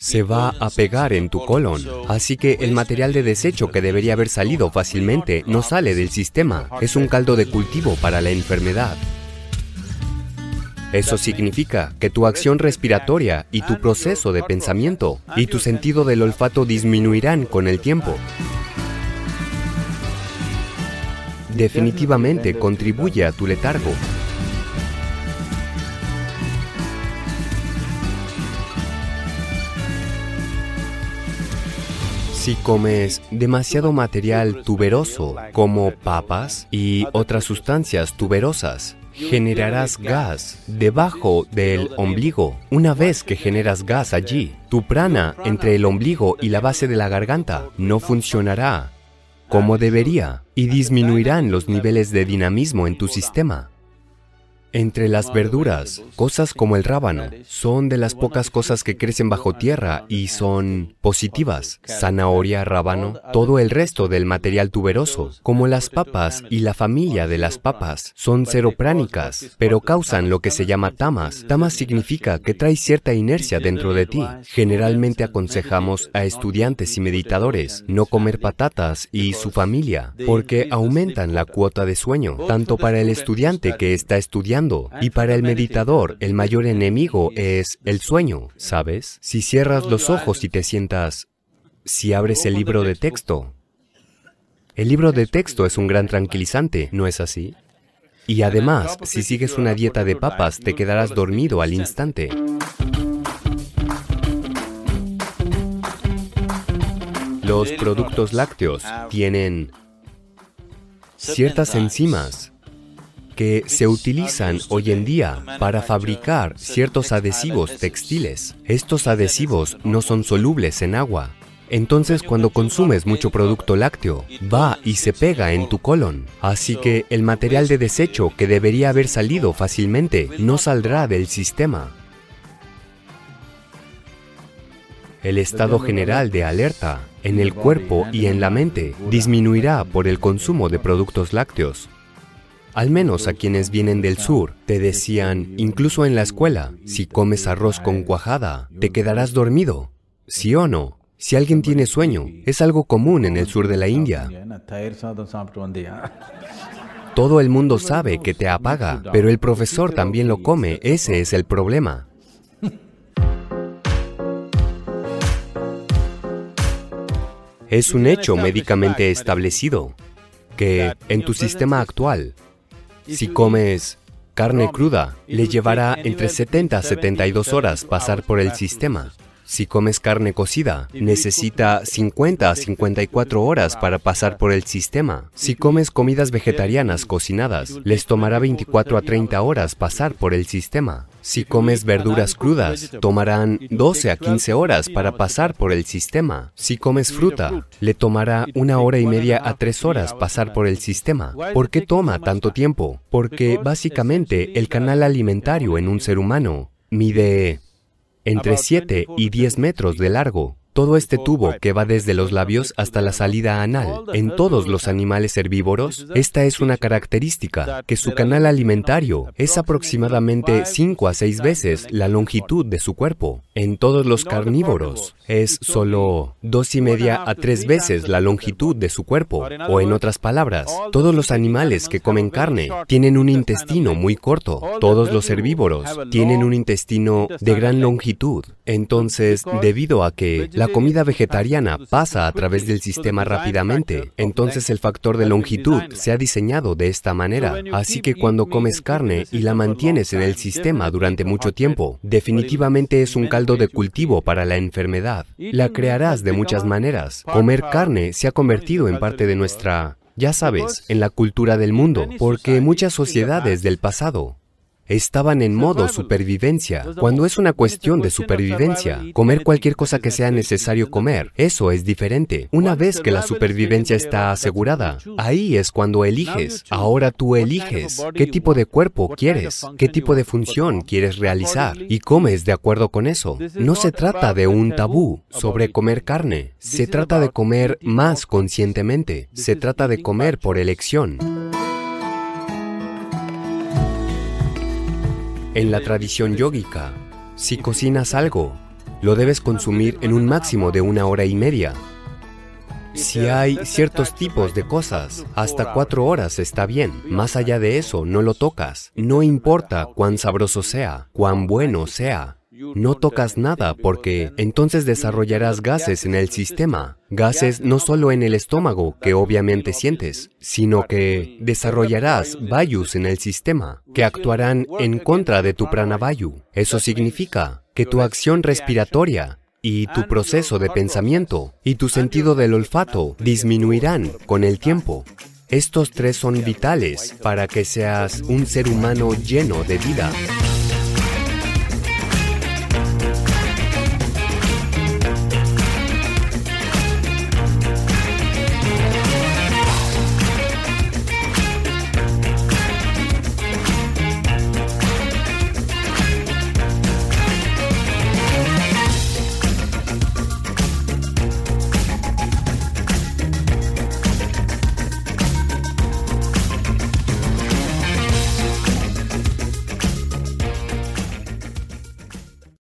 se va a pegar en tu colon. Así que el material de desecho que debería haber salido fácilmente no sale del sistema. Es un caldo de cultivo para la enfermedad. Eso significa que tu acción respiratoria y tu proceso de pensamiento y tu sentido del olfato disminuirán con el tiempo. Definitivamente contribuye a tu letargo. Si comes demasiado material tuberoso, como papas y otras sustancias tuberosas, generarás gas debajo del ombligo. Una vez que generas gas allí, tu prana entre el ombligo y la base de la garganta no funcionará como debería y disminuirán los niveles de dinamismo en tu sistema. Entre las verduras, cosas como el rábano son de las pocas cosas que crecen bajo tierra y son positivas. Zanahoria, rábano, todo el resto del material tuberoso, como las papas y la familia de las papas, son seropránicas, pero causan lo que se llama tamas. Tamas significa que trae cierta inercia dentro de ti. Generalmente aconsejamos a estudiantes y meditadores no comer patatas y su familia, porque aumentan la cuota de sueño, tanto para el estudiante que está estudiando y para el meditador, el mayor enemigo es el sueño, ¿sabes? Si cierras los ojos y te sientas, si abres el libro de texto, el libro de texto es un gran tranquilizante, ¿no es así? Y además, si sigues una dieta de papas, te quedarás dormido al instante. Los productos lácteos tienen ciertas enzimas que se utilizan hoy en día para fabricar ciertos adhesivos textiles. Estos adhesivos no son solubles en agua. Entonces cuando consumes mucho producto lácteo, va y se pega en tu colon. Así que el material de desecho que debería haber salido fácilmente no saldrá del sistema. El estado general de alerta en el cuerpo y en la mente disminuirá por el consumo de productos lácteos. Al menos a quienes vienen del sur, te decían, incluso en la escuela, si comes arroz con cuajada, te quedarás dormido. ¿Sí o no? Si alguien tiene sueño, es algo común en el sur de la India. Todo el mundo sabe que te apaga, pero el profesor también lo come, ese es el problema. Es un hecho médicamente establecido que en tu sistema actual si comes carne cruda, le llevará entre 70 a 72 horas pasar por el sistema. Si comes carne cocida, necesita 50 a 54 horas para pasar por el sistema. Si comes comidas vegetarianas cocinadas, les tomará 24 a 30 horas pasar por el sistema. Si comes verduras crudas, tomarán 12 a 15 horas para pasar por el sistema. Si comes fruta, le tomará una hora y media a tres horas pasar por el sistema. ¿Por qué toma tanto tiempo? Porque básicamente el canal alimentario en un ser humano mide entre 7 y 10 metros de largo. Todo este tubo que va desde los labios hasta la salida anal. En todos los animales herbívoros, esta es una característica, que su canal alimentario es aproximadamente 5 a 6 veces la longitud de su cuerpo. En todos los carnívoros, es solo dos y media a tres veces la longitud de su cuerpo. O en otras palabras, todos los animales que comen carne tienen un intestino muy corto. Todos los herbívoros tienen un intestino de gran longitud. Entonces, debido a que la comida vegetariana pasa a través del sistema rápidamente, entonces el factor de longitud se ha diseñado de esta manera. Así que cuando comes carne y la mantienes en el sistema durante mucho tiempo, definitivamente es un de cultivo para la enfermedad. La crearás de muchas maneras. Comer carne se ha convertido en parte de nuestra ya sabes, en la cultura del mundo, porque muchas sociedades del pasado estaban en modo supervivencia. Cuando es una cuestión de supervivencia, comer cualquier cosa que sea necesario comer, eso es diferente. Una vez que la supervivencia está asegurada, ahí es cuando eliges. Ahora tú eliges qué tipo de cuerpo quieres, qué tipo de función quieres realizar y comes de acuerdo con eso. No se trata de un tabú sobre comer carne, se trata de comer más conscientemente, se trata de comer por elección. En la tradición yógica, si cocinas algo, lo debes consumir en un máximo de una hora y media. Si hay ciertos tipos de cosas, hasta cuatro horas está bien. Más allá de eso, no lo tocas. No importa cuán sabroso sea, cuán bueno sea. No tocas nada porque entonces desarrollarás gases en el sistema. Gases no solo en el estómago, que obviamente sientes, sino que desarrollarás vayus en el sistema, que actuarán en contra de tu pranavayu. Eso significa que tu acción respiratoria y tu proceso de pensamiento y tu sentido del olfato disminuirán con el tiempo. Estos tres son vitales para que seas un ser humano lleno de vida.